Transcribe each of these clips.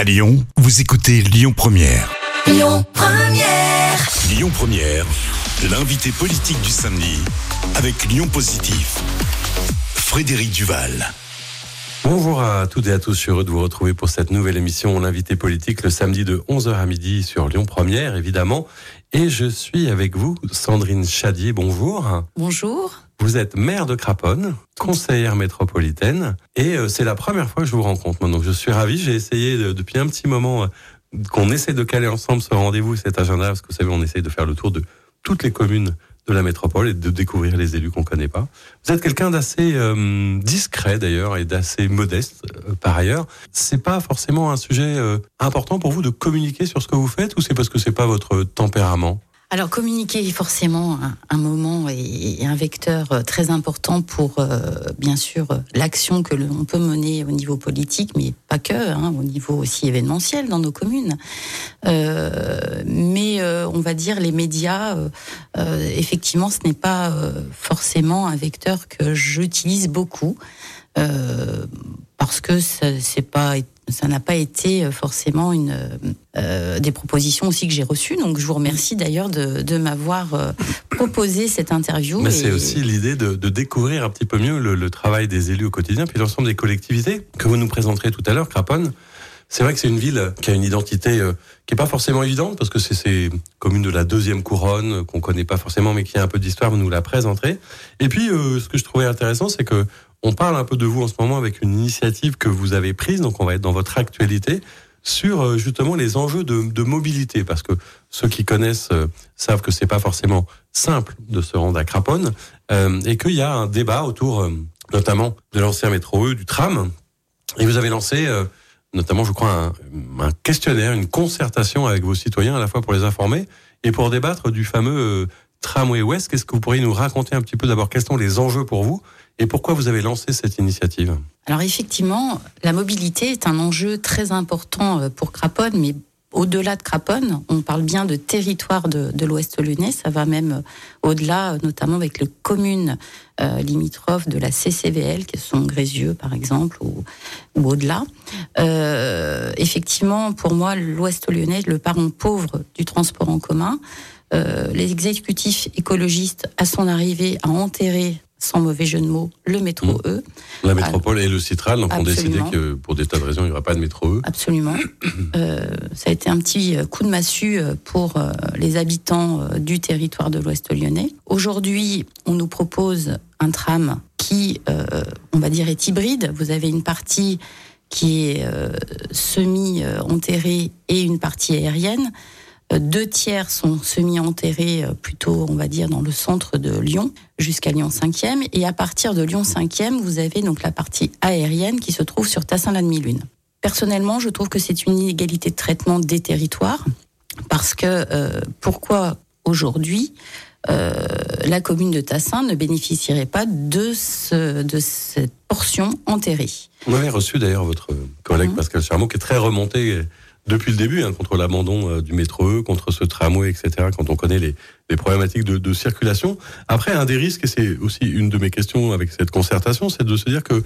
À Lyon, vous écoutez Lyon Première. Lyon Première. Lyon Première, l'invité politique du samedi avec Lyon Positif. Frédéric Duval. Bonjour à toutes et à tous, je suis heureux de vous retrouver pour cette nouvelle émission, l'invité politique, le samedi de 11h à midi sur Lyon Première, évidemment. Et je suis avec vous, Sandrine Chadier, bonjour. Bonjour. Vous êtes maire de Craponne, conseillère métropolitaine, et euh, c'est la première fois que je vous rencontre. Donc je suis ravi, j'ai essayé de- depuis un petit moment euh, qu'on essaie de caler ensemble ce rendez-vous, cet agenda, parce que vous savez, on essaye de faire le tour de toutes les communes de la métropole et de découvrir les élus qu'on connaît pas. Vous êtes quelqu'un d'assez euh, discret d'ailleurs et d'assez modeste euh, par ailleurs. C'est pas forcément un sujet euh, important pour vous de communiquer sur ce que vous faites ou c'est parce que c'est pas votre tempérament? Alors communiquer est forcément un, moment et, un vecteur euh, très important pour euh, bien sûr l'action que l'on peut mener au niveau politique, mais pas que, hein, au niveau aussi événementiel dans nos communes. Euh, mais on va dire les médias, effectivement, ce n'est pas forcément un vecteur que j'utilise beaucoup. Parce que c'est pas ça n'a pas été euh, forcément une euh, des propositions aussi que j'ai reçues donc je vous remercie d'ailleurs de, de m'avoir euh, proposé cette interview Mais c'est aussi l'idée de, de découvrir un petit peu mieux le, le travail des élus au quotidien, puis l'ensemble des collectivités que vous nous présenterez tout à l'heure, Craponne. C'est vrai que c'est une ville qui a une identité euh, qui est pas forcément évidente parce que c'est ces communes de la deuxième couronne qu'on connaît pas forcément, mais qui a un peu d'histoire. Vous nous la présenterez. Et puis, ce que je trouvais intéressant, c'est que on parle un peu de vous en ce moment avec une initiative que vous avez prise. Donc, on va être dans votre actualité sur euh, justement les enjeux de, de mobilité, parce que ceux qui connaissent euh, savent que c'est pas forcément simple de se rendre à Craponne euh, et qu'il y a un débat autour euh, notamment de l'ancien métro E, du tram. Et vous avez lancé euh, notamment, je crois, un, un questionnaire, une concertation avec vos citoyens à la fois pour les informer et pour débattre du fameux euh, tramway ouest. Qu'est-ce que vous pourriez nous raconter un petit peu d'abord? Quels sont les enjeux pour vous? Et pourquoi vous avez lancé cette initiative Alors effectivement, la mobilité est un enjeu très important euh, pour Craponne, mais au-delà de Craponne, on parle bien de territoire de, l'Ouest lyonnais. Ça va même euh, au-delà, euh, notamment avec les communes euh, limitrophes de la CCVL, qui sont Grézieux par exemple, ou, au-delà. Effectivement, pour moi, l'Ouest lyonnais, le parent pauvre du transport en commun, euh, les exécutifs écologistes, à son arrivée, a enterré, sans mauvais jeu de mots, le métro Mmh. E. La métropole et le Citral donc, ont décidé que pour des tas de raisons, il n'y aura pas de métro E. Absolument. Euh, ça a été un petit euh, coup de massue euh, pour les habitants du territoire de l'Ouest lyonnais. Aujourd'hui, on nous propose un tram qui, euh, on va dire, est hybride. Vous avez une partie qui est euh, semi-enterrée et une partie aérienne. Deux tiers sont semi-enterrés, euh, plutôt, on va dire, dans le centre de Lyon, jusqu'à Lyon 5e. Et à partir de Lyon 5e, vous avez donc la partie aérienne qui se trouve sur Tassin-la-Demi-Lune. Personnellement, je trouve que c'est une inégalité de traitement des territoires, parce que euh, pourquoi aujourd'hui euh, la commune de Tassin ne bénéficierait pas de, ce, de cette portion enterrée? On avait reçu d'ailleurs votre collègue Mhm. Pascal Charmot, qui est très remonté depuis le début hein, contre l'abandon euh, du métro contre ce tramway, etc., quand on connaît les, problématiques de, circulation. Après, un des risques, et c'est aussi une de mes questions avec cette concertation, c'est de se dire que,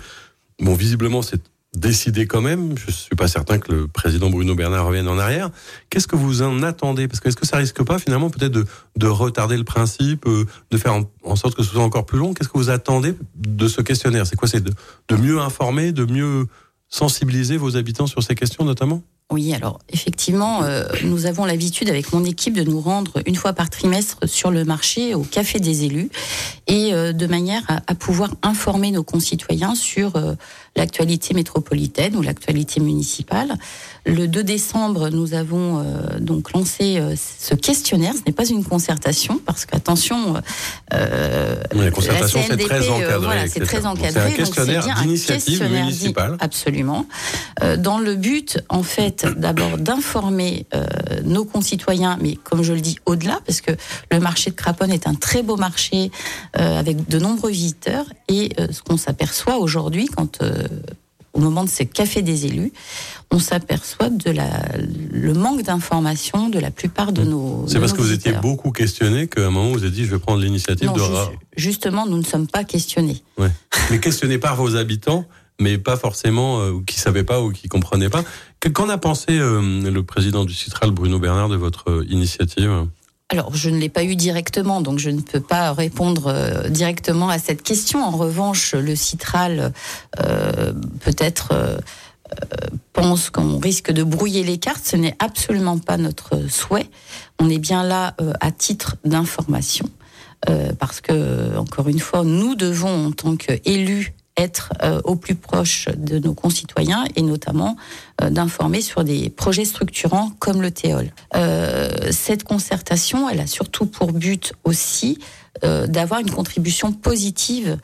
bon, visiblement, c'est décidé quand même. Je suis pas certain que le président Bruno Bernard revienne en arrière. Qu'est-ce que vous en attendez? Parce que est-ce que ça risque pas finalement peut-être de, de retarder le principe, euh, de faire en, sorte que ce soit encore plus long? Qu'est-ce que vous attendez de ce questionnaire? C'est quoi? C'est de mieux informer, de mieux sensibiliser vos habitants sur ces questions notamment? Oui, alors effectivement, euh, nous avons l'habitude avec mon équipe de nous rendre une fois par trimestre sur le marché au Café des élus et euh, de manière à, pouvoir informer nos concitoyens sur euh, l'actualité métropolitaine ou l'actualité municipale. Le 2 décembre, nous avons euh, donc lancé euh, ce questionnaire. Ce n'est pas une concertation parce qu'attention, euh, Oui, la concertation, c'est très encadré, euh, voilà, etc. c'est très Donc, c'est un encadré. questionnaire bien un d'initiative municipale. Absolument. Euh, dans le but, en fait, d'abord d'informer euh, nos concitoyens, mais comme je le dis, au-delà, parce que le marché de Craponne est un très beau marché euh, avec de nombreux visiteurs. Et euh, ce qu'on s'aperçoit aujourd'hui, quand euh, au moment de ces cafés des élus, on s'aperçoit de la, le manque d'information de la plupart de nos. Mmh. C'est de parce nos que vous étiez beaucoup questionné qu'à un moment vous avez dit je vais prendre l'initiative de. ju- ra- justement, nous ne sommes pas questionnés. Ouais. Mais questionné par vos habitants mais pas forcément euh, qui savaient pas ou qui comprenaient pas. Qu'en a pensé euh, le président du Citral, Bruno Bernard, de votre euh, initiative? Alors, je ne l'ai pas eu directement, donc je ne peux pas répondre euh, directement à cette question. En revanche, le Citral euh, peut-être euh, pense qu'on risque de brouiller les cartes. Ce n'est absolument pas notre souhait. On est bien là à titre d'information. parce que, encore une fois, nous devons, en tant qu'élus être euh, au plus proche de nos concitoyens et notamment euh, d'informer sur des projets structurants comme le TEOL. Euh, cette concertation, elle a surtout pour but aussi d'avoir une contribution positive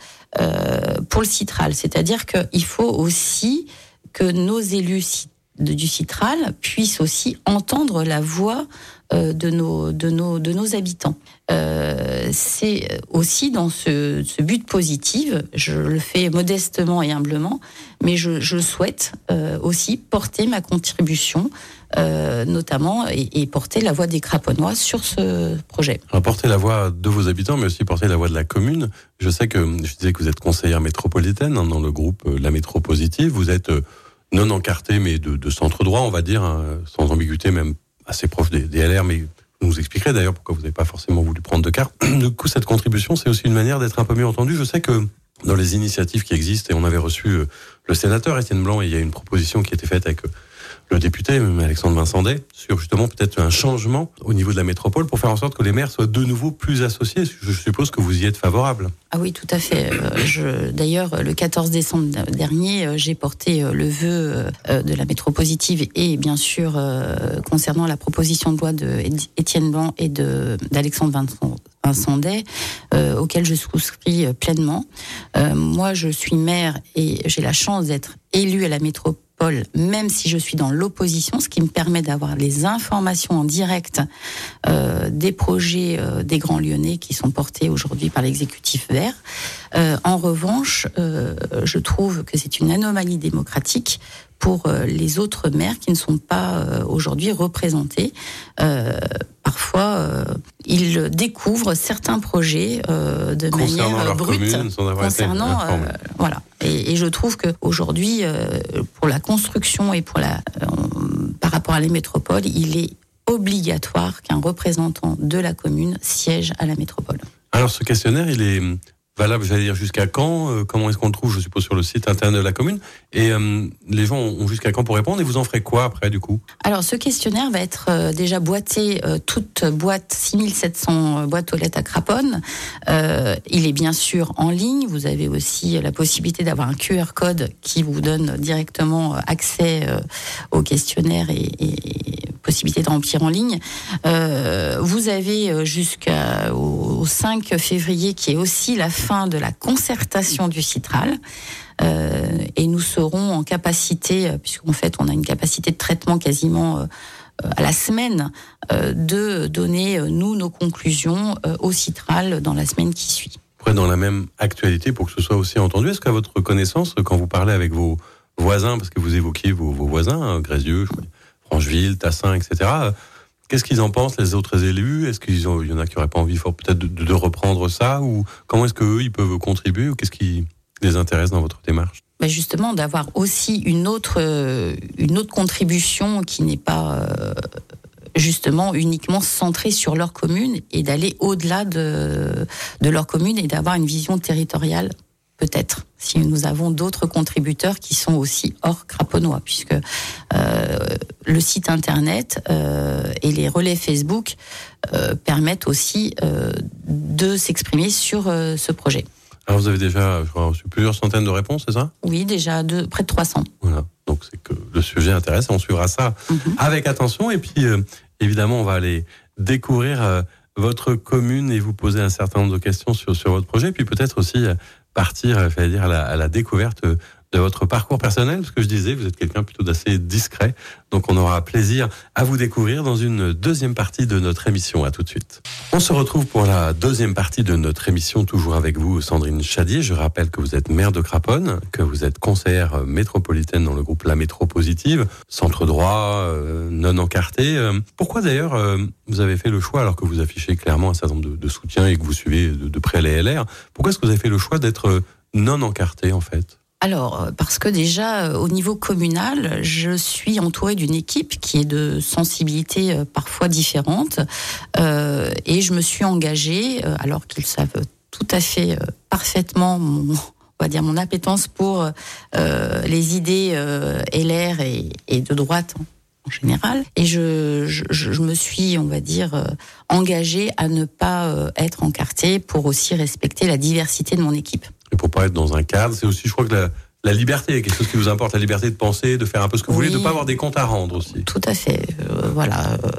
pour le Citral, c'est-à-dire qu'il faut aussi que nos élus du Citral puissent aussi entendre la voix euh, de nos, de nos, de nos habitants. Euh, c'est aussi dans ce, but positif, je le fais modestement et humblement, mais je, souhaite euh, aussi porter ma contribution, euh, notamment, et, porter la voix des Craponnois sur ce projet. Porter la voix de vos habitants, mais aussi porter la voix de la commune. Je sais que je disais que vous êtes conseillère métropolitaine hein, dans le groupe La Métro Positive. Vous êtes non encarté, mais de, de centre droit, on va dire, hein, sans ambiguïté même assez proche des, des LR, mais vous nous expliquerez d'ailleurs pourquoi vous n'avez pas forcément voulu prendre de carte. Du coup, cette contribution, c'est aussi une manière d'être un peu mieux entendu. Je sais que dans les initiatives qui existent, et on avait reçu euh, le sénateur Étienne Blanc, et il y a une proposition qui a été faite avec euh, le député, Alexandre Vincendet, sur justement peut-être un changement au niveau de la métropole pour faire en sorte que les maires soient de nouveau plus associés. Je suppose que vous y êtes favorable. Ah oui, tout à fait. Euh, d'ailleurs, le 14 décembre dernier, euh, j'ai porté euh, le vœu de la métropositive et bien sûr concernant la proposition de loi de Blanc et d'Alexandre Vincendet, auquel je souscris pleinement. moi, je suis maire et j'ai la chance d'être élu à la métropole même si je suis dans l'opposition, ce qui me permet d'avoir les informations en direct euh, des projets euh, des Grands Lyonnais qui sont portés aujourd'hui par l'exécutif vert. Euh, en revanche, je trouve que c'est une anomalie démocratique pour euh, les autres maires qui ne sont pas euh, aujourd'hui représentés. parfois, ils découvrent certains projets de manière brute concernant voilà. Et, et, je trouve que aujourd'hui, pour la construction et pour la par rapport à les métropoles, il est obligatoire qu'un représentant de la commune siège à la métropole. Alors ce questionnaire, il est valable, j'allais dire, jusqu'à quand euh, Comment est-ce qu'on le trouve, je suppose, sur le site internet de la commune Et euh, les gens ont jusqu'à quand pour répondre Et vous en ferez quoi après, du coup? Alors, ce questionnaire va être euh, déjà boîté, toute boîte, 6700 boîtes aux lettres à Craponne. il est bien sûr en ligne. Vous avez aussi la possibilité d'avoir un QR code qui vous donne directement accès au questionnaire et possibilité de remplir en ligne. vous avez jusqu'au 5 février, qui est aussi la fin de la concertation du Citral. Euh, et nous serons en capacité, euh, puisqu'en fait on a une capacité de traitement quasiment euh, à la semaine, de donner nous nos conclusions au Citral dans la semaine qui suit. Être dans la même actualité, pour que ce soit aussi entendu, est-ce qu'à votre connaissance, quand vous parlez avec vos voisins, parce que vous évoquiez vos, voisins, hein, Grézieux, Francheville, Tassin, etc., Qu'est-ce qu'ils en pensent, les autres élus? Est-ce qu'il y en a qui n'auraient pas envie peut-être de, reprendre ça? Ou comment est-ce qu'eux, ils peuvent contribuer? Ou qu'est-ce qui les intéresse dans votre démarche? Bah, justement d'avoir aussi une autre euh, une autre contribution qui n'est pas euh, justement uniquement centrée sur leur commune et d'aller au-delà de de leur commune et d'avoir une vision territoriale peut-être si nous avons d'autres contributeurs qui sont aussi hors craponnois, puisque euh, le site internet euh, et les relais Facebook euh, permettent aussi de s'exprimer sur ce projet. Alors vous avez déjà je crois, reçu plusieurs centaines de réponses, c'est ça? Oui, déjà de, près de 300. Voilà, donc c'est que le sujet intéresse, on suivra ça mm -hmm. avec attention, et puis évidemment on va aller découvrir votre commune et vous poser un certain nombre de questions sur, sur votre projet, puis peut-être aussi partir, euh, à la, à la découverte de votre parcours personnel, parce que je disais, vous êtes quelqu'un plutôt d'assez discret, donc on aura plaisir à vous découvrir dans une deuxième partie de notre émission. À tout de suite. On se retrouve pour la deuxième partie de notre émission, toujours avec vous, Sandrine Chadier. Je rappelle que vous êtes maire de Craponne, que vous êtes conseillère métropolitaine dans le groupe La Métro Positive, centre droit, euh, non encarté. Euh, pourquoi d'ailleurs euh, vous avez fait le choix, alors que vous affichez clairement un certain nombre de, de soutien et que vous suivez de près les LR, pourquoi est-ce que vous avez fait le choix d'être non encarté en fait? Alors, parce que déjà, au niveau communal, je suis entourée d'une équipe qui est de sensibilités parfois différentes. Euh, et je me suis engagée, alors qu'ils savent tout à fait parfaitement mon, on va dire mon appétence pour euh, les idées euh, LR et, et, de droite en, général. Et je, je, je, me suis, on va dire, euh, engagée à ne pas euh, être encartée pour aussi respecter la diversité de mon équipe. Et pour pas être dans un cadre, c'est aussi, je crois que la, la liberté, quelque chose qui vous importe, la liberté de penser, de faire un peu ce que vous voulez, de ne pas avoir des comptes à rendre aussi. Tout à fait. Euh, voilà. Euh,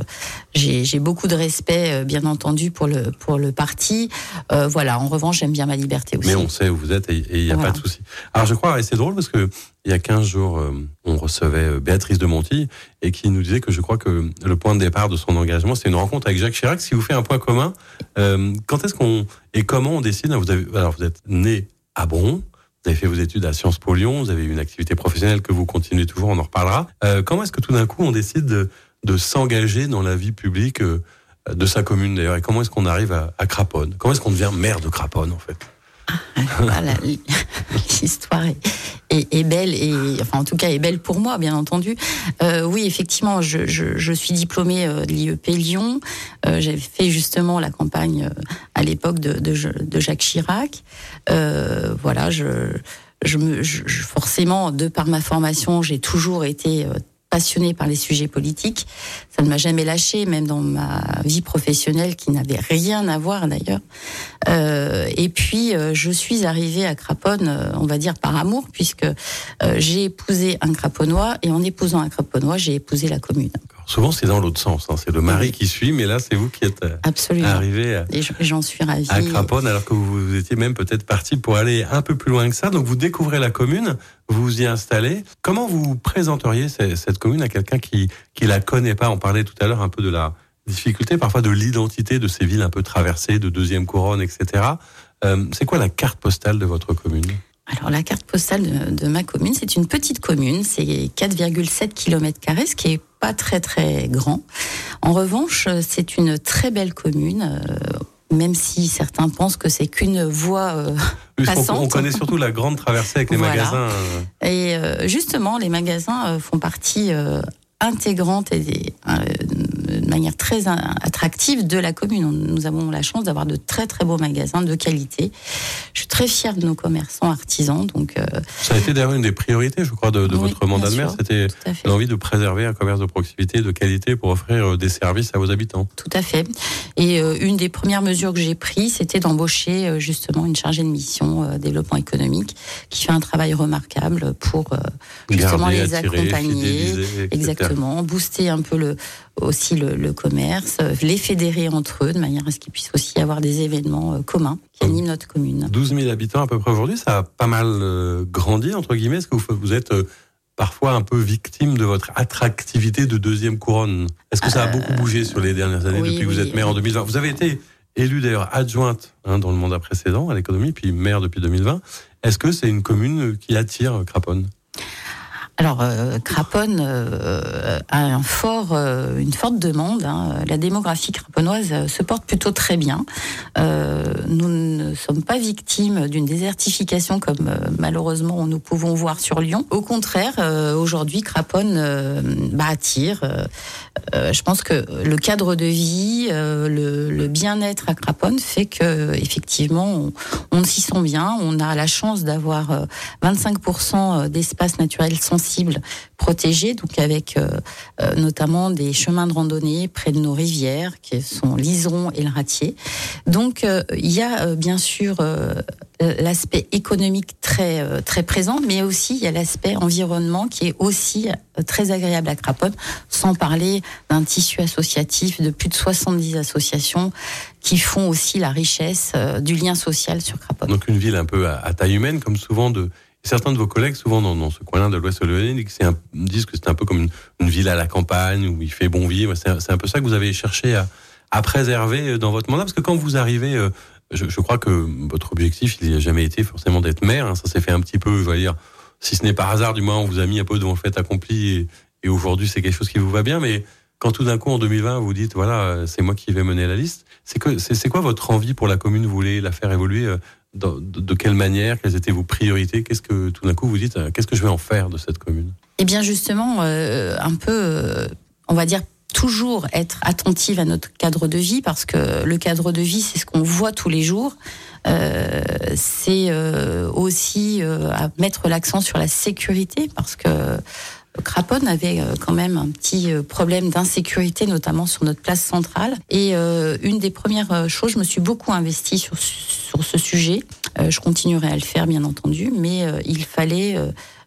j'ai beaucoup de respect, euh, bien entendu, pour le, pour le parti. Voilà. En revanche, j'aime bien ma liberté aussi. Mais on sait où vous êtes et il n'y a voilà. pas de souci. Alors, je crois, et c'est drôle parce que il y a 15 jours, on recevait Béatrice de Monti et qui nous disait que je crois que le point de départ de son engagement, c'est une rencontre avec Jacques Chirac. Si vous faites un point commun, quand est-ce qu'on et comment on décide? Vous avez, Alors, vous êtes né à Bron. Vous avez fait vos études à Sciences Po Lyon, vous avez une activité professionnelle que vous continuez toujours, on en reparlera. Euh, comment est-ce que tout d'un coup on décide de, de s'engager dans la vie publique euh, de sa commune d'ailleurs? Et comment est-ce qu'on arrive à, à Craponne? Comment est-ce qu'on devient maire de Craponne en fait? Voilà, l'histoire est, belle et enfin en tout cas est belle pour moi bien entendu. Euh, oui effectivement je, je, suis diplômée euh, de l'IEP Lyon. Euh, J'ai fait justement la campagne euh, à l'époque de, de, Jacques Chirac. Voilà je, je me forcément de par ma formation j'ai toujours été passionnée par les sujets politiques. Ça ne m'a jamais lâché, même dans ma vie professionnelle qui n'avait rien à voir d'ailleurs. Euh, et puis, euh, je suis arrivée à Craponne, euh, on va dire par amour, puisque euh, j'ai épousé un Craponnois et en épousant un Craponnois, j'ai épousé la commune. Souvent, c'est dans l'autre sens. Hein. C'est le mari oui. qui suit, mais là, c'est vous qui êtes Absolument. arrivé à, et j'en suis ravie. à Craponne, alors que vous, vous étiez même peut-être parti pour aller un peu plus loin que ça. Donc, vous découvrez la commune, vous vous y installez. Comment vous présenteriez cette commune à quelqu'un qui qui la connaît pas? On parlait tout à l'heure un peu de la difficulté parfois de l'identité de ces villes un peu traversées de deuxième couronne, etc. Euh, c'est quoi la carte postale de votre commune? Alors la carte postale de, de ma commune, c'est une petite commune, c'est 4,7 km, ce qui est pas très très grand. En revanche, c'est une très belle commune. Euh, même si certains pensent que c'est qu'une voie euh, passante. On, on, connaît surtout la grande traversée avec les voilà. magasins. Et euh, justement, les magasins font partie intégrante et euh, de manière très attractive de la commune. Nous avons la chance d'avoir de très très beaux magasins de qualité. Je suis très fière de nos commerçants artisans. Donc euh... ça a été d'ailleurs une des priorités, je crois, de, de oui, votre mandat de maire. C'était l'envie de préserver un commerce de proximité, de qualité, pour offrir euh, des services à vos habitants. Tout à fait. Et euh, une des premières mesures que j'ai prises, c'était d'embaucher euh, justement une chargée de mission développement économique qui fait un travail remarquable pour justement Garder, les attirer, accompagner. Exactement, booster un peu le aussi le, le, commerce, les fédérer entre eux de manière à ce qu'ils puissent aussi avoir des événements euh, communs qui animent notre commune. 12 000 habitants à peu près aujourd'hui, ça a pas mal euh, grandi entre guillemets. Est-ce que vous, vous êtes euh, parfois un peu victime de votre attractivité de deuxième couronne? Est-ce que ça a beaucoup bougé sur les dernières années oui, depuis que vous êtes maire en 2020 Vous avez été élue d'ailleurs adjointe hein, dans le mandat précédent à l'économie, puis maire depuis 2020. Est-ce que c'est une commune qui attire Craponne alors, euh, Craponne euh, a euh, une forte demande. Hein. La démographie craponnoise se porte plutôt très bien. Nous ne sommes pas victimes d'une désertification comme malheureusement nous pouvons voir sur Lyon. Au contraire, aujourd'hui, Craponne bah, attire. je pense que le cadre de vie, le, bien-être à Craponne fait que effectivement, on s'y sent bien. On a la chance d'avoir 25% d'espace naturel sensible protégés, donc avec euh, euh, notamment des chemins de randonnée près de nos rivières, qui sont l'Iseron et le Ratier. Donc euh, il y a bien sûr l'aspect économique très très présent, mais aussi il y a l'aspect environnement qui est aussi très agréable à Craponne, sans parler d'un tissu associatif de plus de 70 associations qui font aussi la richesse du lien social sur Craponne. Donc une ville un peu à taille humaine, comme souvent de certains de vos collègues, souvent dans, dans ce coin-là de l'Ouest lyonnais, disent que c'est un peu comme une, une, ville à la campagne où il fait bon vivre. C'est un, un, peu ça que vous avez cherché à, à, préserver dans votre mandat, parce que quand vous arrivez, euh, je, je, crois que votre objectif, il n'y a jamais été forcément d'être maire. Hein, ça s'est fait un petit peu, je vais dire, si ce n'est par hasard, du moins on vous a mis un peu devant le fait accompli, et, et aujourd'hui c'est quelque chose qui vous va bien, mais quand tout d'un coup en 2020 vous dites voilà c'est moi qui vais mener la liste, c'est que c'est quoi votre envie pour la commune? Vous voulez la faire évoluer de, de, quelle manière? Quelles étaient vos priorités? Qu'est-ce que tout d'un coup vous dites Qu'est-ce que je vais en faire de cette commune? Eh bien justement un peu on va dire toujours être attentive à notre cadre de vie parce que le cadre de vie, c'est ce qu'on voit tous les jours. Euh, c'est euh, aussi euh, à mettre l'accent sur la sécurité parce que Craponne avait quand même un petit problème d'insécurité, notamment sur notre place centrale. Et une des premières choses, je me suis beaucoup investie sur, sur ce sujet. je continuerai à le faire, bien entendu, mais il fallait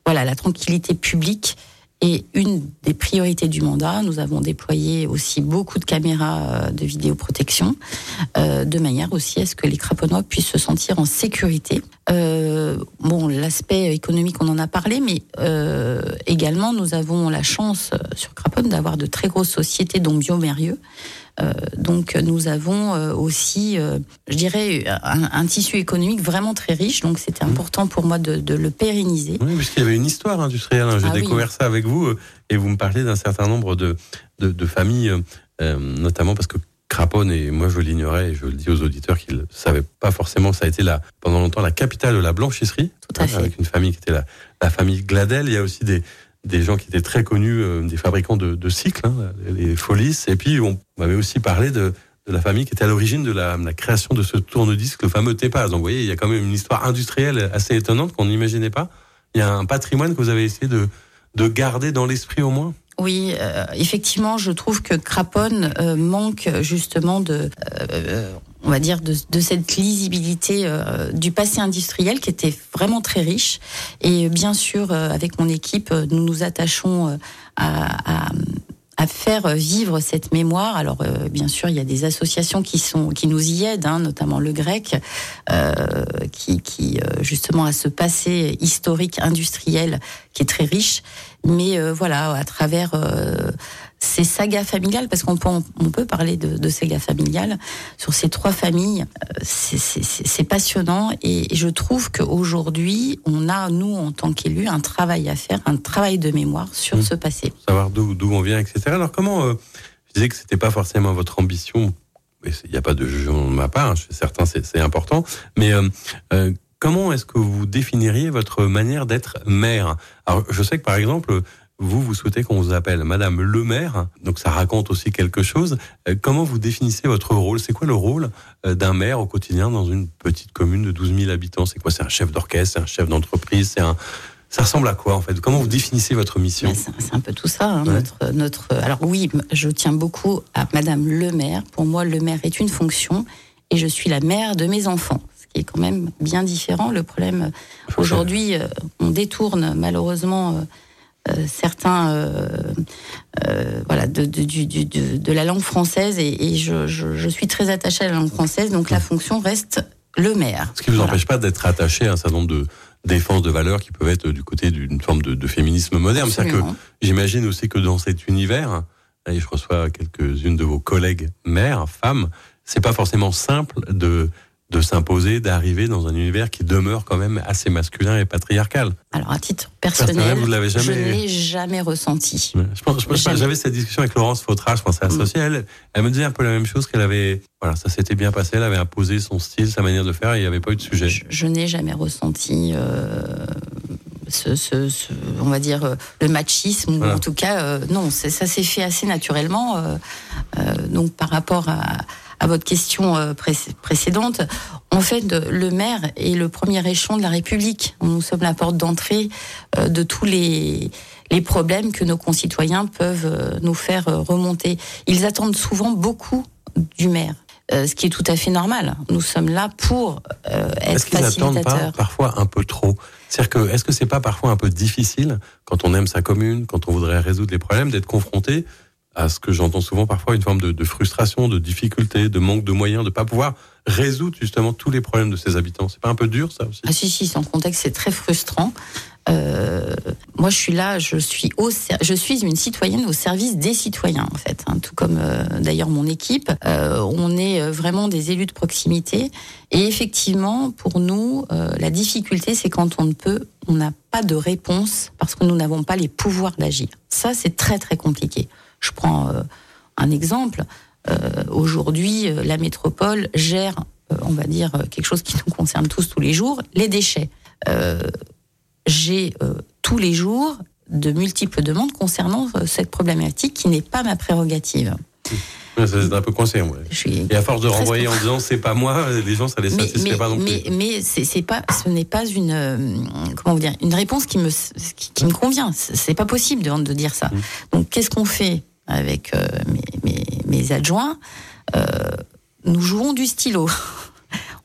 voilà la tranquillité publique et une des priorités du mandat, nous avons déployé aussi beaucoup de caméras euh, de vidéoprotection, euh, de manière aussi à ce que les craponnois puissent se sentir en sécurité. Euh, bon, l'aspect économique, on en a parlé, mais euh, également, nous avons la chance sur Craponne d'avoir de très grosses sociétés, dont Biomérieux, donc nous avons euh, aussi, euh, je dirais, un, tissu économique vraiment très riche. Donc c'était mmh. important pour moi de, le pérenniser. Oui, puisqu'il y avait une histoire industrielle. Hein. J'ai ah découvert ça avec vous et vous me parlez d'un certain nombre de, de, familles, notamment parce que Craponne, et moi je l'ignorais, et je le dis aux auditeurs qu'ils ne savaient pas forcément, ça a été la, pendant longtemps la capitale de la blanchisserie, Tout à fait. avec une famille qui était la, la famille Gladel. Il y a aussi des, des gens qui étaient très connus, euh, des fabricants de, cycles, hein, les Folis. Et puis, on m'avait aussi parlé de, la famille qui était à l'origine de la, création de ce tourne-disque, le fameux Tepaz. Donc, vous voyez, il y a quand même une histoire industrielle assez étonnante qu'on n'imaginait pas. Il y a un patrimoine que vous avez essayé de, de garder dans l'esprit au moins? Oui, euh, effectivement, je trouve que Craponne euh, manque justement de, on va dire, de, de cette lisibilité euh, du passé industriel qui était vraiment très riche. Et bien sûr, euh, avec mon équipe, nous nous attachons euh, à, à, à, faire vivre cette mémoire. Alors, bien sûr, il y a des associations qui sont qui nous y aident, hein, notamment le Grec, qui, qui justement a ce passé historique industriel qui est très riche. Mais voilà, à travers ces sagas familiales, parce qu'on peut, on peut parler de, de sagas familiales sur ces trois familles, euh, c'est passionnant et je trouve qu'aujourd'hui, on a, nous, en tant qu'élus, un travail à faire, un travail de mémoire sur mmh. ce passé. Savoir d'où on vient, etc. Alors comment, euh, je disais que c'était pas forcément votre ambition, il n'y a pas de jugement de ma part, hein, certains c'est important, mais euh, comment est-ce que vous définiriez votre manière d'être maire? Alors je sais que par exemple, vous, vous souhaitez qu'on vous appelle Madame le maire, donc ça raconte aussi quelque chose. Euh, comment vous définissez votre rôle? C'est quoi le rôle euh, d'un maire au quotidien dans une petite commune de 12 000 habitants? C'est quoi? C'est un chef d'orchestre, c'est un chef d'entreprise, c'est un... Ça ressemble à quoi en fait? Comment vous définissez votre mission? C'est un peu tout ça. Hein, notre, notre, alors oui, je tiens beaucoup à Madame le maire. Pour moi, le maire est une fonction et je suis la mère de mes enfants ce qui est quand même bien différent. Le problème, aujourd'hui, euh, on détourne malheureusement euh, certains euh, euh, voilà de, de, de, de, la langue française et, et je, je, je, suis très attachée à la langue française donc la fonction reste le maire. Ce qui ne vous empêche pas d'être attaché à un certain nombre de défenses de valeurs qui peuvent être du côté d'une forme de, de féminisme moderne. C'est-à-dire que j'imagine aussi que dans cet univers, et je reçois quelques-unes de vos collègues mères, femmes, c'est pas forcément simple de de s'imposer, d'arriver dans un univers qui demeure quand même assez masculin et patriarcal. Alors à titre personnel, vous l'avez jamais... je ne l'ai jamais ressenti. Je pense, j'avais cette discussion avec Laurence Fautra, je pensais associée mm. elle. Elle me disait un peu la même chose qu'elle avait. Voilà, ça s'était bien passé. Elle avait imposé son style, sa manière de faire, et il n'y avait pas eu de sujet. Je, n'ai jamais ressenti. Euh, ce, ce, ce, on va dire euh, le machisme ou en tout cas euh, non ça s'est fait assez naturellement euh, euh, donc par rapport à, à votre question euh, précédente, en fait, le maire est le premier échelon de la République. Nous sommes la porte d'entrée euh, de tous les, les problèmes que nos concitoyens peuvent euh, nous faire remonter. Ils attendent souvent beaucoup du maire. ce qui est tout à fait normal. Nous sommes là pour euh, être est-ce qu'ils attendent pas parfois un peu trop? C'est-à-dire que est-ce que c'est pas parfois un peu difficile quand on aime sa commune, quand on voudrait résoudre les problèmes, d'être confronté à ce que j'entends souvent parfois une forme de, frustration, de difficulté, de manque de moyens, de pas pouvoir résoudre justement tous les problèmes de ses habitants. C'est pas un peu dur ça aussi Ah si si, sans contexte, c'est très frustrant. Euh, moi, je suis là, je suis au, je suis une citoyenne au service des citoyens en fait, hein, tout comme euh, d'ailleurs mon équipe. Euh, on est vraiment des élus de proximité et effectivement, pour nous, la difficulté, c'est quand on ne peut, on n'a pas de réponse parce que nous n'avons pas les pouvoirs d'agir. Ça, c'est très très compliqué. Je prends un exemple. Aujourd'hui, la métropole gère, on va dire, quelque chose qui nous concerne tous tous les jours, les déchets. J'ai tous les jours de multiples demandes concernant cette problématique qui n'est pas ma prérogative. C'est un peu coincé. Et à force de renvoyer en disant c'est pas moi, les gens ça les satisfait pas non plus. Mais, mais c'est pas, ce n'est pas une euh, comment vous dire une réponse qui me qui, me convient. C'est pas possible de, de dire ça. Mm. Donc qu'est-ce qu'on fait avec euh, mes, mes, mes, adjoints euh, Nous jouons du stylo.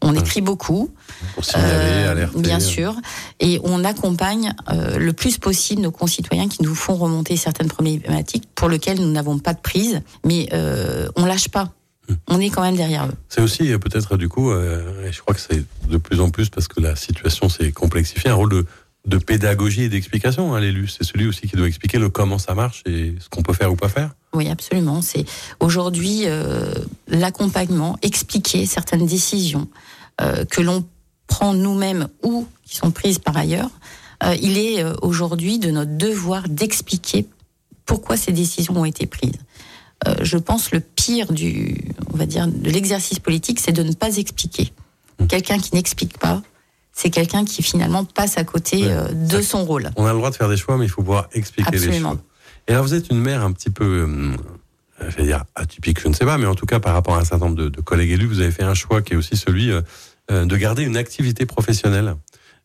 On écrit beaucoup. Pour signaler, euh, alerter. Bien sûr. Et on accompagne euh, le plus possible nos concitoyens qui nous font remonter certaines problématiques pour lesquelles nous n'avons pas de prise. Mais euh, on lâche pas. Hmm. On est quand même derrière eux. C'est aussi peut-être du coup, et je crois que c'est de plus en plus parce que la situation s'est complexifiée, un rôle de, de pédagogie et d'explication. Hein, L'élu, c'est celui aussi qui doit expliquer le comment ça marche et ce qu'on peut faire ou pas faire. Oui, absolument. C'est aujourd'hui euh, l'accompagnement, expliquer certaines décisions euh, que l'on prend nous-mêmes ou qui sont prises par ailleurs. Euh, il est aujourd'hui de notre devoir d'expliquer pourquoi ces décisions ont été prises. je pense le pire du, on va dire, de l'exercice politique, c'est de ne pas expliquer. Mmh. Quelqu'un qui n'explique pas, c'est quelqu'un qui finalement passe à côté de son rôle. On a le droit de faire des choix, mais il faut pouvoir expliquer les choix. Et alors, vous êtes une mère un petit peu, euh, je vais dire atypique, je ne sais pas, mais en tout cas, par rapport à un certain nombre de, collègues élus, vous avez fait un choix qui est aussi celui euh, euh, de garder une activité professionnelle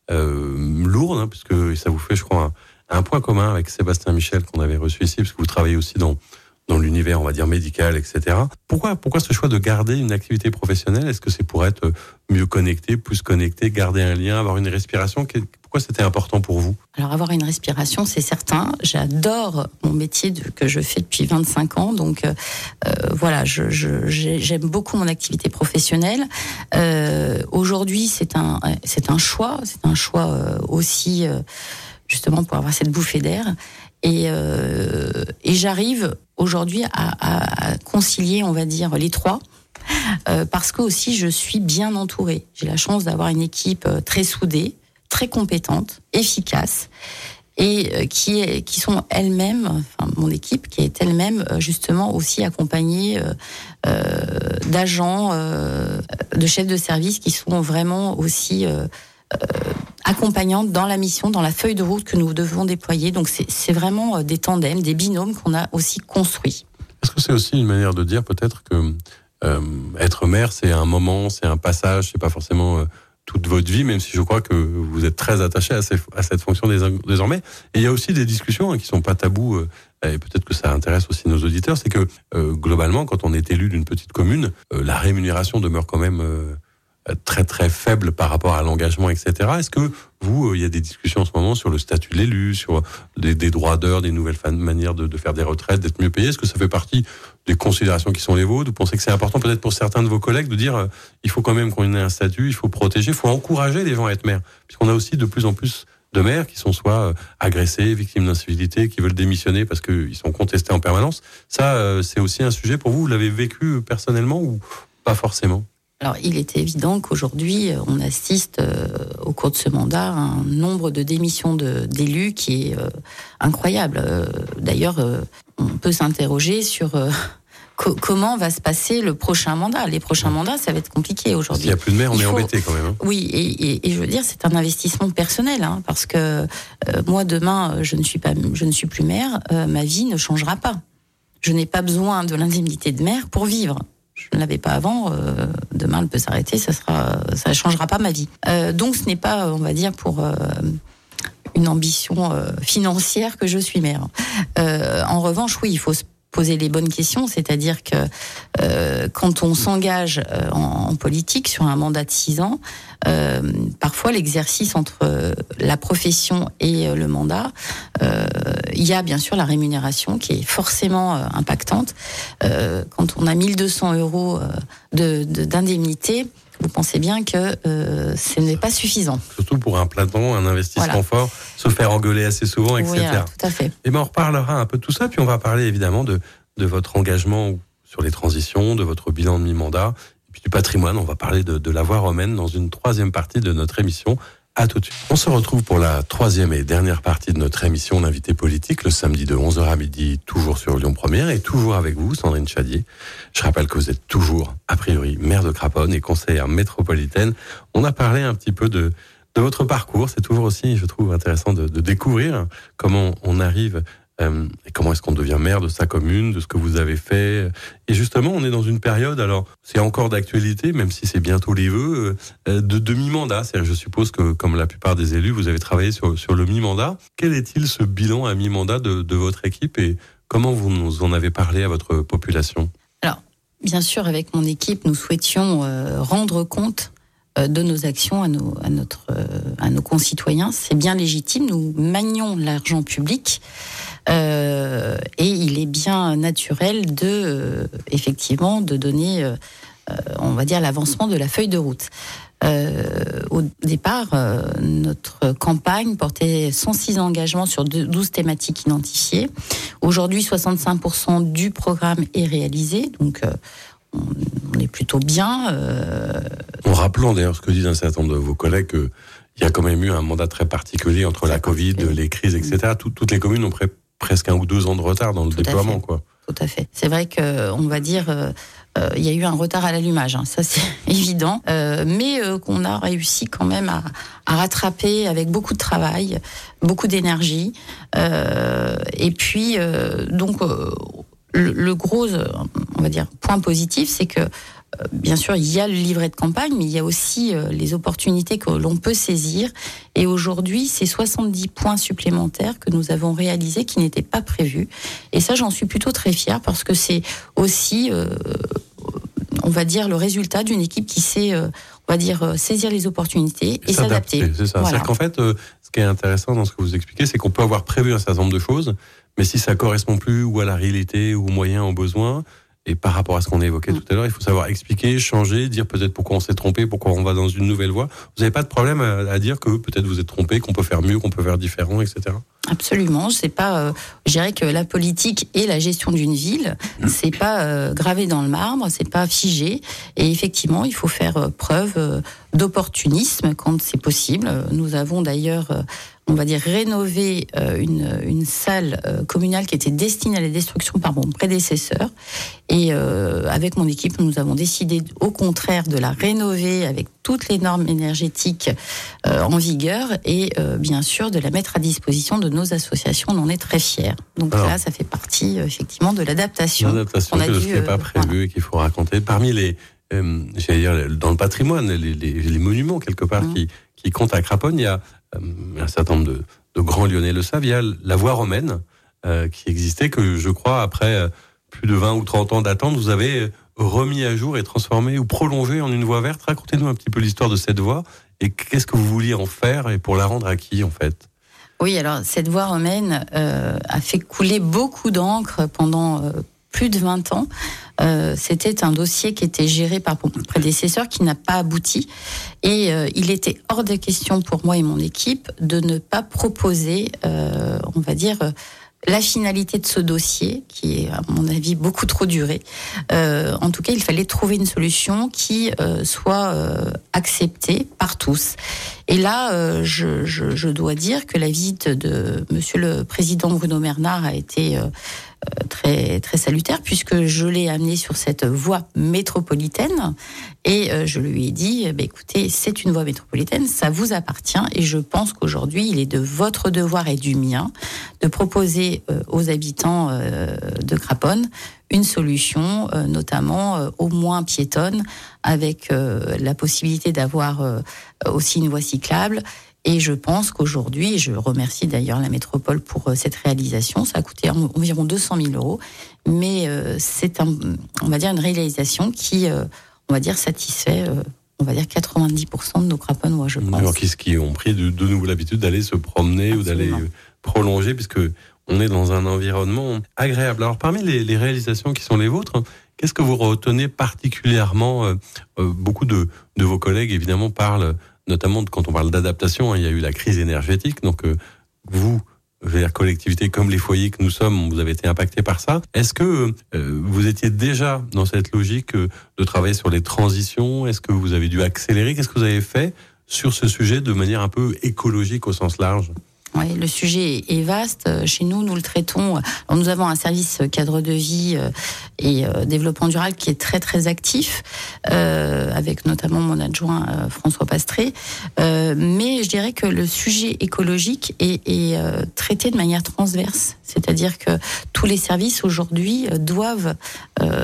lourde, hein, puisque ça vous fait, je crois, un, point commun avec Sébastien Michel qu'on avait reçu ici, parce que vous travaillez aussi dans dans l'univers, on va dire médical, etc. Pourquoi, pourquoi ce choix de garder une activité professionnelle? Est-ce que c'est pour être mieux connecté, plus connecté, garder un lien, avoir une respiration? Pourquoi c'était important pour vous? Alors avoir une respiration, c'est certain. J'adore mon métier que je fais depuis 25 ans. Donc euh, euh, voilà, j'aime beaucoup mon activité professionnelle. Euh, Aujourd'hui, c'est un, c'est un choix. C'est un choix aussi justement pour avoir cette bouffée d'air. Et, et j'arrive aujourd'hui à, concilier, on va dire, les trois. parce que aussi je suis bien entourée. J'ai la chance d'avoir une équipe très soudée, très compétentes, efficaces et euh, qui, est, qui sont elles-mêmes, enfin mon équipe, qui est elle-même euh, justement aussi accompagnée euh, d'agents, de chefs de service qui sont vraiment aussi accompagnantes dans la mission, dans la feuille de route que nous devons déployer. Donc c'est vraiment des tandems, des binômes qu'on a aussi construits. Est-ce que c'est aussi une manière de dire peut-être que être maire, c'est un moment, c'est un passage, c'est pas forcément toute votre vie, même si je crois que vous êtes très attaché à, cette fonction désormais. Et il y a aussi des discussions hein, qui sont pas tabous, euh, et peut-être que ça intéresse aussi nos auditeurs, c'est que euh, globalement, quand on est élu d'une petite commune, euh, la rémunération demeure quand même très très faible par rapport à l'engagement, etc. Est-ce que vous, euh, il y a des discussions en ce moment sur le statut de l'élu, sur des, droits d'heure, des nouvelles manières de, faire des retraites, d'être mieux payé? Est-ce que ça fait partie des considérations qui sont les vôtres? Vous pensez que c'est important peut-être pour certains de vos collègues de dire euh, il faut quand même qu'on ait un statut, il faut protéger, il faut encourager les gens à être maires Puisqu'on a aussi de plus en plus de maires qui sont soit euh, agressés, victimes d'incivilité, qui veulent démissionner parce qu'ils sont contestés en permanence. Ça, c'est aussi un sujet pour vous? Vous l'avez vécu personnellement ou pas forcément? Alors, il est évident qu'aujourd'hui, euh, on assiste euh, au cours de ce mandat à un nombre de démissions d'élus qui est euh, incroyable. D'ailleurs, on peut s'interroger sur comment va se passer le prochain mandat. Les prochains mandats, ça va être compliqué aujourd'hui. S'il n'y a plus de maire, on est embêté quand même. Hein. Oui, et, je veux dire, c'est un investissement personnel, hein, parce que moi, demain, je ne suis pas, je ne suis plus maire, ma vie ne changera pas. Je n'ai pas besoin de l'indemnité de maire pour vivre je ne l'avais pas avant, euh, demain elle peut s'arrêter, ça sera, ça changera pas ma vie. Euh, donc ce n'est pas, on va dire, pour euh, une ambition financière que je suis mère. en revanche, oui, il faut se poser les bonnes questions, c'est-à-dire que euh, quand on s'engage euh, en, politique sur un mandat de six ans, euh, parfois l'exercice entre la profession et le mandat, il y a bien sûr la rémunération qui est forcément impactante. quand on a 1200 euros d'indemnité, vous pensez bien que euh, ce n'est pas suffisant. Surtout pour un platon, un investissement fort, se faire engueuler assez souvent, etc. Oui, tout à fait. Et ben on reparlera un peu de tout ça, puis on va parler évidemment de, de votre engagement sur les transitions, de votre bilan de mi-mandat, et puis du patrimoine. On va parler de, de la voie romaine dans une troisième partie de notre émission. À tout de suite. On se retrouve pour la troisième et dernière partie de notre émission L'invité politique, le samedi de 11h à midi, toujours sur Lyon Première et toujours avec vous, Sandrine Chadier. Je rappelle que vous êtes toujours, a priori, maire de Craponne et conseillère métropolitaine. On a parlé un petit peu de, de votre parcours. C'est toujours aussi, je trouve, intéressant de, de découvrir comment on arrive euh, comment est-ce qu'on devient maire de sa commune, de ce que vous avez fait? Et justement, on est dans une période, alors c'est encore d'actualité, même si c'est bientôt les vœux, euh, de demi-mandat. Je suppose que, comme la plupart des élus, vous avez travaillé sur, sur le mi-mandat. Quel est-il ce bilan à mi-mandat de, de votre équipe et comment vous nous en avez parlé à votre population? Alors, bien sûr, avec mon équipe, nous souhaitions euh, rendre compte euh, de nos actions à nos, à notre, euh, à nos concitoyens. C'est bien légitime. Nous manions l'argent public. Euh, et il est bien naturel de, euh, effectivement, de donner, euh, on va dire, l'avancement de la feuille de route. au départ, notre campagne portait 106 engagements sur 12 thématiques identifiées. Aujourd'hui, 65% du programme est réalisé, donc on est plutôt bien. En rappelant d'ailleurs ce que disent un certain nombre de vos collègues, qu'il y a quand même eu un mandat très particulier entre la Covid, les crises, etc. toutes les communes ont pré presque un ou deux ans de retard dans le Tout déploiement, quoi. Tout à fait. C'est vrai que on va dire. Euh, euh, il y a eu un retard à l'allumage, hein, ça c'est évident, euh, mais euh, qu'on a réussi quand même à, à, rattraper avec beaucoup de travail, beaucoup d'énergie, euh, et puis donc le, le, gros, on va dire, point positif, c'est que bien sûr, il y a le livret de campagne, mais il y a aussi euh, les opportunités que l'on peut saisir. Et aujourd'hui, c'est 70 points supplémentaires que nous avons réalisés qui n'étaient pas prévus. Et ça, j'en suis plutôt très fière parce que c'est aussi, euh, on va dire, le résultat d'une équipe qui sait, euh, on va dire, saisir les opportunités et s'adapter. C'est ça. Voilà. C'est qu'en fait, ce qui est intéressant dans ce que vous expliquez, c'est qu'on peut avoir prévu un certain nombre de choses, mais si ça correspond plus ou à la réalité ou aux moyens, aux besoins, et par rapport à ce qu'on a évoqué mm. tout à l'heure, il faut savoir expliquer, changer, dire peut-être pourquoi on s'est trompé, pourquoi on va dans une nouvelle voie. Vous n'avez pas de problème à, à dire que peut-être vous êtes trompé, qu'on peut faire mieux, qu'on peut faire différent, etc. Absolument, c'est pas. Euh, je dirais que la politique et la gestion d'une ville, mm. c'est pas euh, gravé dans le marbre, c'est pas figé. Et effectivement, il faut faire euh, preuve euh, d'opportunisme quand c'est possible. Nous avons d'ailleurs on va dire, rénover euh, une, une, salle euh, communale qui était destinée à la destruction par mon prédécesseur. Et euh, avec mon équipe, nous avons décidé au contraire de la rénover avec toutes les normes énergétiques euh, en vigueur et euh, bien sûr de la mettre à disposition de nos associations. On en est très fiers. Donc Alors, là, ça fait partie effectivement de l'adaptation. L'adaptation que je n'ai pas prévu voilà. et qu'il faut raconter. Parmi les, j'allais dire, dans le patrimoine, les, les, les monuments quelque part mmh. qui, qui comptent à Craponne, il y a un certain nombre de, grands lyonnais le savent. Il y a la voie romaine euh, qui existait, que je crois, après euh, plus de 20 ou 30 ans d'attente, vous avez remis à jour et transformé ou prolongé en une voie verte. Racontez-nous un petit peu l'histoire de cette voie et qu'est-ce que vous vouliez en faire et pour la rendre à qui en fait? Oui, alors cette voie romaine euh, a fait couler beaucoup d'encre pendant euh, plus de 20 ans. Euh, C'était un dossier qui était géré par mon prédécesseur qui n'a pas abouti. Et euh, il était hors de question pour moi et mon équipe de ne pas proposer, euh, on va dire, la finalité de ce dossier, qui est à mon avis beaucoup trop duré. En tout cas, il fallait trouver une solution qui soit acceptée par tous. Et là, euh, je, dois dire que la visite de Monsieur le Président Bruno Bernard a été euh, très très salutaire puisque je l'ai amené sur cette voie métropolitaine. Et euh, je lui ai dit bah, écoutez c'est une voie métropolitaine ça vous appartient. Et je pense qu'aujourd'hui il est de votre devoir et du mien de proposer euh, aux habitants euh, de Craponne une solution notamment au moins piétonne avec la possibilité d'avoir aussi une voie cyclable et je pense qu'aujourd'hui, je remercie d'ailleurs la métropole pour euh, cette réalisation, ça a coûté environ 200 000 euros, mais euh, c'est un, on va dire une réalisation qui, euh, on va dire, satisfait. on va dire 90% de nos craponnois, je pense. Alors, qui, qui ont pris de, de nouveau l'habitude d'aller se promener Absolument. ou d'aller prolonger, puisque on est dans un environnement agréable. Alors, parmi les, réalisations qui sont les vôtres, qu'est-ce que vous retenez particulièrement euh, Beaucoup de, de vos collègues, évidemment, parlent notamment quand on parle d'adaptation, hein, il y a eu la crise énergétique, donc euh, vous, vers collectivités comme les foyers que nous sommes, vous avez été impacté par ça. Est-ce que euh, vous étiez déjà dans cette logique euh, de travailler sur les transitions? Est-ce que vous avez dû accélérer? Qu'est-ce que vous avez fait sur ce sujet de manière un peu écologique au sens large? Oui, le sujet est vaste. Chez nous, nous le traitons. Alors, nous avons un service cadre de vie euh, et euh, développement durable qui est très très actif, euh, avec notamment mon adjoint François Pastré. mais je dirais que le sujet écologique est traité de manière transverse, c'est-à-dire que tous les services aujourd'hui doivent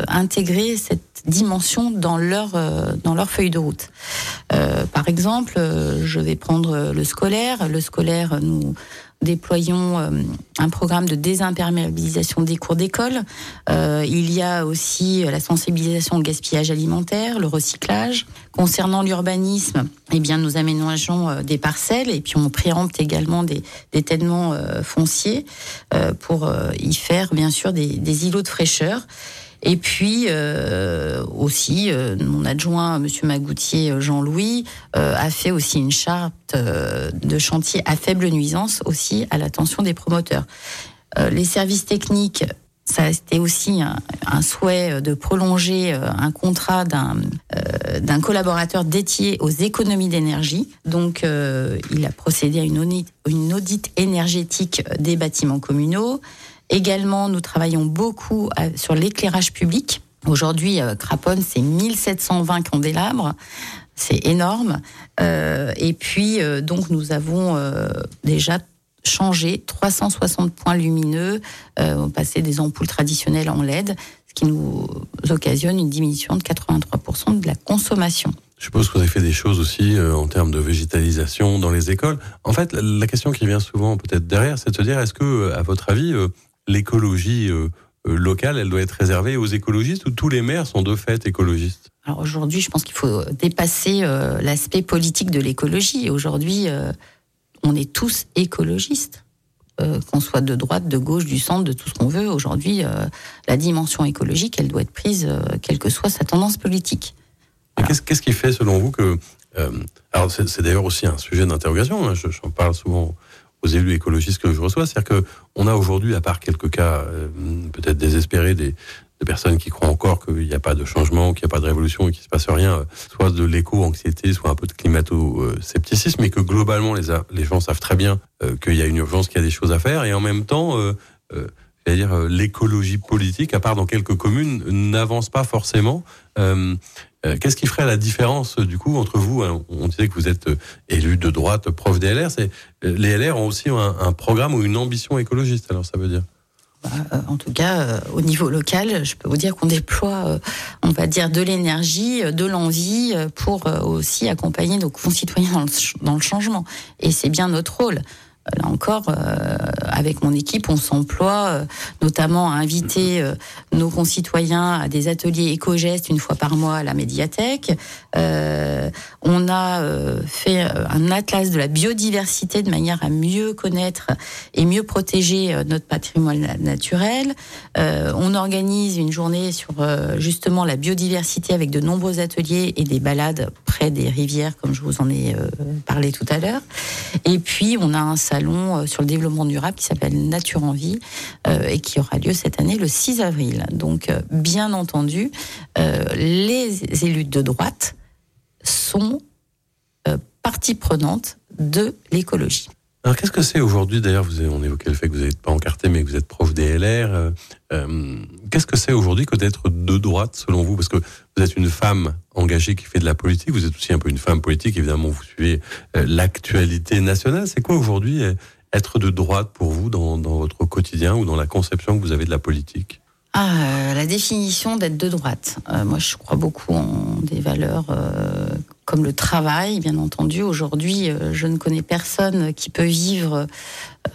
intégrer cette dimension dans leur dans leur feuille de route. par exemple, je vais prendre le scolaire. Le scolaire, nous déployons euh, un programme de désimperméabilisation des cours d'école. Euh, il y a aussi la sensibilisation au gaspillage alimentaire, le recyclage. Concernant l'urbanisme, eh bien, nous aménageons euh, des parcelles et puis on préempte également des, des tènements fonciers pour y faire bien sûr des, des îlots de fraîcheur. Et puis euh, aussi, euh, mon adjoint, Monsieur Magoutier euh, Jean-Louis, a fait aussi une charte de chantier à faible nuisance aussi à l'attention des promoteurs. les services techniques ça a été aussi un, souhait de prolonger un contrat d'un collaborateur dédié aux économies d'énergie. Donc, il a procédé à une audit, une audit énergétique des bâtiments communaux. Également, nous travaillons beaucoup euh, sur l'éclairage public. Aujourd'hui, euh, Craponne, c'est 1720 candélabres. C'est énorme. Euh, et puis, donc, nous avons déjà changé 360 points lumineux, on passé des ampoules traditionnelles en LED, ce qui nous occasionne une diminution de 83% de la consommation. Je suppose que vous avez fait des choses aussi en termes de végétalisation dans les écoles. En fait, la question qui vient souvent peut-être derrière, c'est de se dire, est-ce que, à votre avis, l'écologie euh, euh, locale, elle doit être réservée aux écologistes ou tous les maires sont de fait écologistes? Alors aujourd'hui, je pense qu'il faut dépasser euh, l'aspect politique de l'écologie. Aujourd'hui, on est tous écologistes. qu'on soit de droite, de gauche, du centre, de tout ce qu'on veut. Aujourd'hui, la dimension écologique, elle doit être prise, quelle que soit sa tendance politique. Qu'est-ce qui fait, selon vous, que... alors c'est d'ailleurs aussi un sujet d'interrogation, hein, j'en parle souvent aux élus écologistes que je reçois, c'est-à-dire que on a aujourd'hui, à part quelques cas euh, peut-être désespérés, des, des, personnes qui croient encore qu'il n'y a pas de changement, qu'il n'y a pas de révolution et qu'il ne se passe rien, euh, soit de l'éco-anxiété, soit un peu de climato-scepticisme, mais que globalement les, les gens savent très bien euh, qu'il y a une urgence, qu'il y a des choses à faire, et en même temps, c'est-à-dire l'écologie politique, à part dans quelques communes, n'avance pas forcément. Euh, euh, qu'est-ce qui ferait la différence du coup entre vous hein, On disait que vous êtes euh, élu de droite, prof des LR. Les LR ont aussi un, programme ou une ambition écologiste. Alors ça veut dire? Bah, en tout cas, au niveau local, je peux vous dire qu'on déploie, on va dire, de l'énergie, de l'envie pour aussi accompagner nos concitoyens dans le changement. Et c'est bien notre rôle là encore, euh, avec mon équipe, on s'emploie euh, notamment à inviter euh, nos concitoyens à des ateliers éco-gestes une fois par mois à la médiathèque. on a fait un atlas de la biodiversité de manière à mieux connaître et mieux protéger notre patrimoine naturel. on organise une journée sur justement la biodiversité avec de nombreux ateliers et des balades près des rivières, comme je vous en ai parlé tout à l'heure. Et puis, on a un euh, sur le développement durable qui s'appelle Nature en vie euh, et qui aura lieu cette année le 6 avril. Donc, euh, bien entendu, les élus de droite sont partie prenante de l'écologie. Alors qu'est-ce que c'est aujourd'hui D'ailleurs, on évoquait le fait que vous n'êtes pas encarté, mais que vous êtes proche des LR. qu'est-ce que c'est aujourd'hui que d'être de droite, selon vous? Parce que vous êtes une femme engagée qui fait de la politique, vous êtes aussi un peu une femme politique, évidemment, vous suivez euh, l'actualité nationale. C'est quoi aujourd'hui euh, être de droite pour vous dans, votre quotidien ou dans la conception que vous avez de la politique? Ah, euh, la définition d'être de droite. moi, je crois beaucoup en des valeurs comme le travail, bien entendu. Aujourd'hui, je ne connais personne qui peut vivre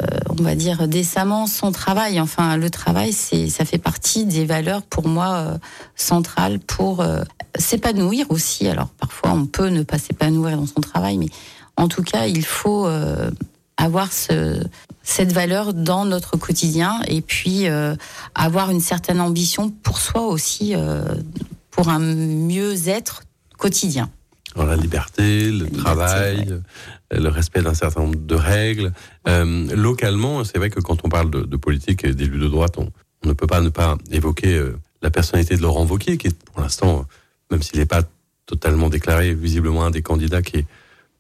euh, on va dire décemment son travail. Enfin, le travail, ça fait partie des valeurs pour moi euh, centrales pour euh, s'épanouir aussi. Alors parfois, on peut ne pas s'épanouir dans son travail, mais en tout cas, il faut avoir ce, cette valeur dans notre quotidien et puis avoir une certaine ambition pour soi aussi, pour un mieux-être quotidien la liberté, le travail, le respect d'un certain nombre de règles. Euh, localement, c'est vrai que quand on parle de, politique et d'élus de droite, on, ne peut pas ne pas évoquer euh, la personnalité de Laurent Wauquiez, qui est pour l'instant, même s'il n'est pas totalement déclaré, visiblement un des candidats qui est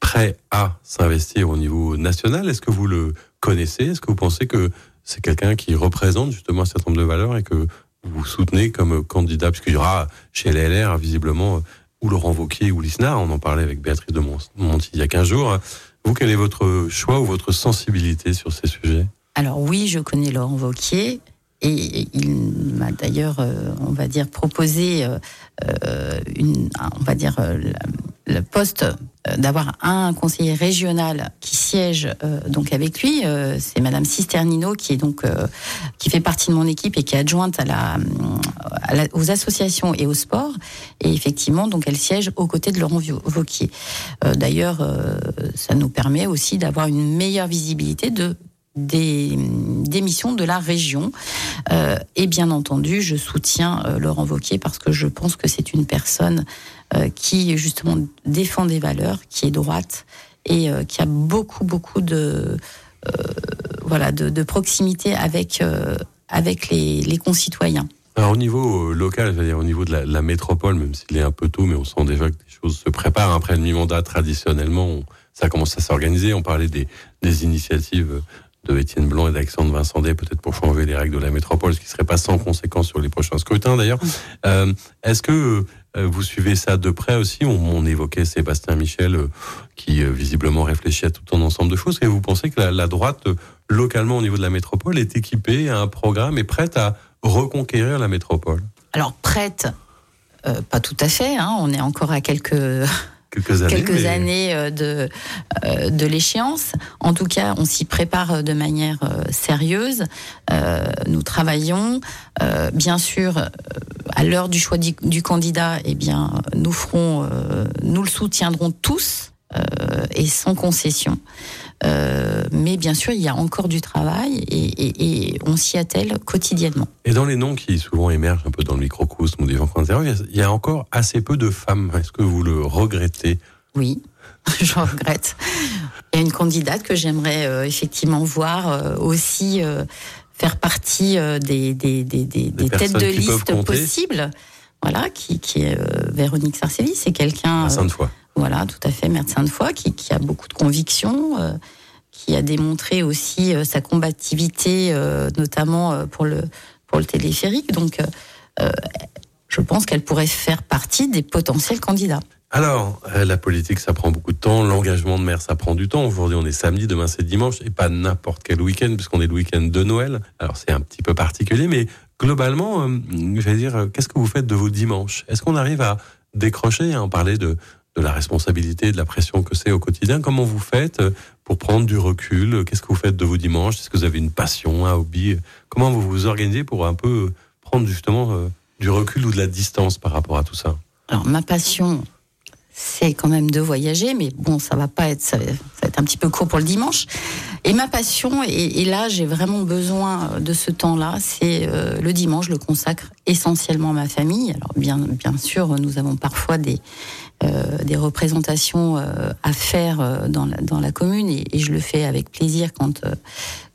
prêt à s'investir au niveau national. Est-ce que vous le connaissez? Est-ce que vous pensez que c'est quelqu'un qui représente justement un certain nombre de valeurs et que vous soutenez comme candidat? Puisqu'il y aura chez LR, visiblement, ou Laurent Vauquier ou Lisnard, on en parlait avec Béatrice de Monti il y a 15 jours. Vous, quel est votre choix ou votre sensibilité sur ces sujets? Alors oui, je connais Laurent Vauquier. Et il m'a d'ailleurs, euh, on va dire, proposé euh, euh, une, on va dire, le poste d'avoir un conseiller régional qui siège donc avec lui. c'est Madame Cisternino qui est donc qui fait partie de mon équipe et qui est adjointe à la, aux associations et au sport. Et effectivement, donc elle siège aux côtés de Laurent Vauquier. d'ailleurs, ça nous permet aussi d'avoir une meilleure visibilité de des, missions de la région. Euh, et bien entendu, je soutiens euh, Laurent Vauquier parce que je pense que c'est une personne euh, qui justement défend des valeurs, qui est droite et qui a beaucoup beaucoup de voilà de, proximité avec avec les, concitoyens. Alors au niveau local, c'est-à-dire au niveau de la, métropole, même s'il est un peu tôt, mais on sent déjà que des choses se préparent. Après le mi-mandat, traditionnellement, ça commence à s'organiser. On parlait des, des initiatives de Étienne Blanc et d'Alexandre Vincendet, peut-être pour changer les règles de la métropole, ce qui serait pas sans conséquence sur les prochains scrutins d'ailleurs. Euh, Est-ce que euh, vous suivez ça de près aussi? On, évoquait Sébastien Michel, euh, qui euh, visiblement réfléchit à tout un ensemble de choses. Et vous pensez que la, droite, localement au niveau de la métropole, est équipée à un programme et prête à reconquérir la métropole? Alors prête, pas tout à fait. Hein. on est encore à quelques quelques années, euh, de, euh, de l'échéance. En tout cas, on s'y prépare de manière euh, sérieuse. nous travaillons. bien sûr, à l'heure du choix du, candidat, eh bien, nous ferons, nous le soutiendrons tous et sans concession. Euh, mais bien sûr, il y a encore du travail et, on s'y attelle quotidiennement. Et dans les noms qui souvent émergent un peu dans le microcosme ou des gens qu'on il y a encore assez peu de femmes. Est-ce que vous le regrettez? Oui, je regrette. Il y a une candidate que j'aimerais euh, effectivement voir euh, aussi faire partie des, des, des, des têtes de liste possibles. Voilà, qui, qui est Véronique Sarcévi, c'est quelqu'un. Sainte-Foy. Voilà, tout à fait, maire de Sainte-Foy, qui, qui, a beaucoup de convictions, euh, qui a démontré aussi euh, sa combativité, euh, notamment pour le, pour le téléphérique. Donc, je pense qu'elle pourrait faire partie des potentiels candidats. Alors, la politique, ça prend beaucoup de temps. L'engagement de maire, ça prend du temps. Aujourd'hui, on est samedi, demain, c'est dimanche, et pas n'importe quel week-end, puisqu'on est le week-end de Noël. Alors, c'est un petit peu particulier, mais globalement, je vais dire, qu'est-ce que vous faites de vos dimanches? Est-ce qu'on arrive à décrocher, en parler de, de la responsabilité, de la pression que c'est au quotidien. Comment vous faites euh, pour prendre du recul Qu'est-ce que vous faites de vos dimanches? Est-ce que vous avez une passion, un hobby? Comment vous vous organisez pour un peu prendre justement euh, du recul ou de la distance par rapport à tout ça? Alors ma passion, c'est quand même de voyager, mais bon, ça va pas être, ça un petit peu court pour le dimanche. Et ma passion, et, là j'ai vraiment besoin de ce temps-là, c'est euh, le dimanche, je le consacre essentiellement ma famille. Alors bien, bien sûr, nous avons parfois des euh, des représentations euh, à faire euh, dans, la, dans la commune et, je le fais avec plaisir quand,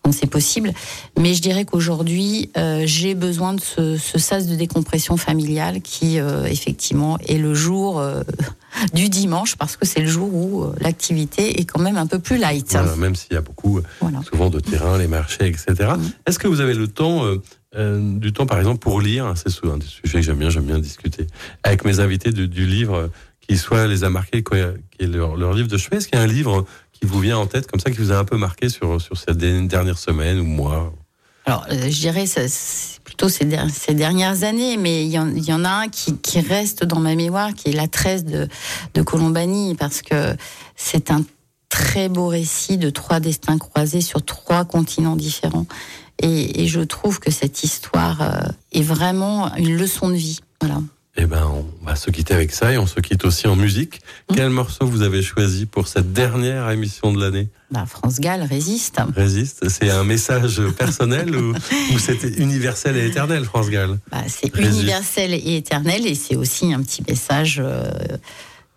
quand c'est possible. Mais je dirais qu'aujourd'hui, j'ai besoin de ce, ce, sas de décompression familiale qui, effectivement, est le jour du dimanche parce que c'est le jour où l'activité est quand même un peu plus light. même s'il y a beaucoup, souvent de terrain, les marchés, etc. Mm. Est-ce que vous avez le temps du temps, par exemple, pour lire C'est un des sujets que j'aime bien, j'aime bien discuter avec mes invités du livre qui soit les a marqués, qui est leur, livre de chevet. Est-ce qu'il y a un livre qui vous vient en tête comme ça, qui vous a un peu marqué sur, sur ces dernières semaines ou mois alors, euh, je dirais plutôt ces, ces, dernières années, mais il y, en, a un qui, qui, reste dans ma mémoire, qui est la tresse de, de Colombani, parce que c'est un très beau récit de trois destins croisés sur trois continents différents. Et, et je trouve que cette histoire euh, est vraiment une leçon de vie. Voilà. Eh ben, on va se quitter avec ça et on se quitte aussi en musique. Mmh. Quel morceau vous avez choisi pour cette dernière émission de l'année? Bah, France Gall résiste. Résiste, c'est un message personnel ou, ou c'est universel et éternel, France Gall? Bah, C'est universel et éternel et c'est aussi un petit message euh,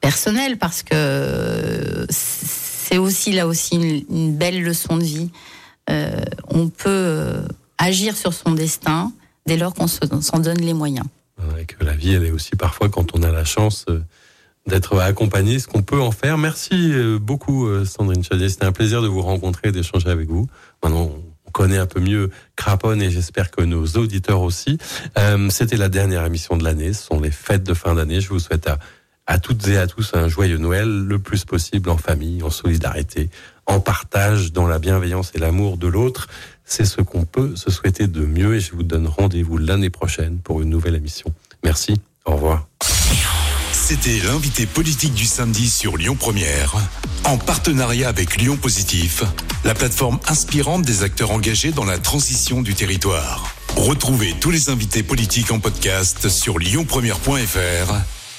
personnel parce que c'est aussi là aussi une, belle leçon de vie. Euh, on peut euh, agir sur son destin dès lors qu'on s'en donne les moyens que la vie, elle est aussi parfois, quand on a la chance euh, d'être accompagné, ce qu'on peut en faire. Merci beaucoup Sandrine Chadier, c'était un plaisir de vous rencontrer et d'échanger avec vous. Maintenant, on connaît un peu mieux Craponne et j'espère que nos auditeurs aussi. c'était la dernière émission de l'année, ce sont les fêtes de fin d'année. Je vous souhaite à toutes et à tous un joyeux Noël, le plus possible en famille, en solidarité, en partage, dans la bienveillance et l'amour de l'autre. C'est ce qu'on peut se souhaiter de mieux et je vous donne rendez-vous l'année prochaine pour une nouvelle émission. Merci, au revoir. C'était l'invité politique du samedi sur Lyon Première, en partenariat avec Lyon Positif, la plateforme inspirante des acteurs engagés dans la transition du territoire. Retrouvez tous les invités politiques en podcast sur lyonpremière.fr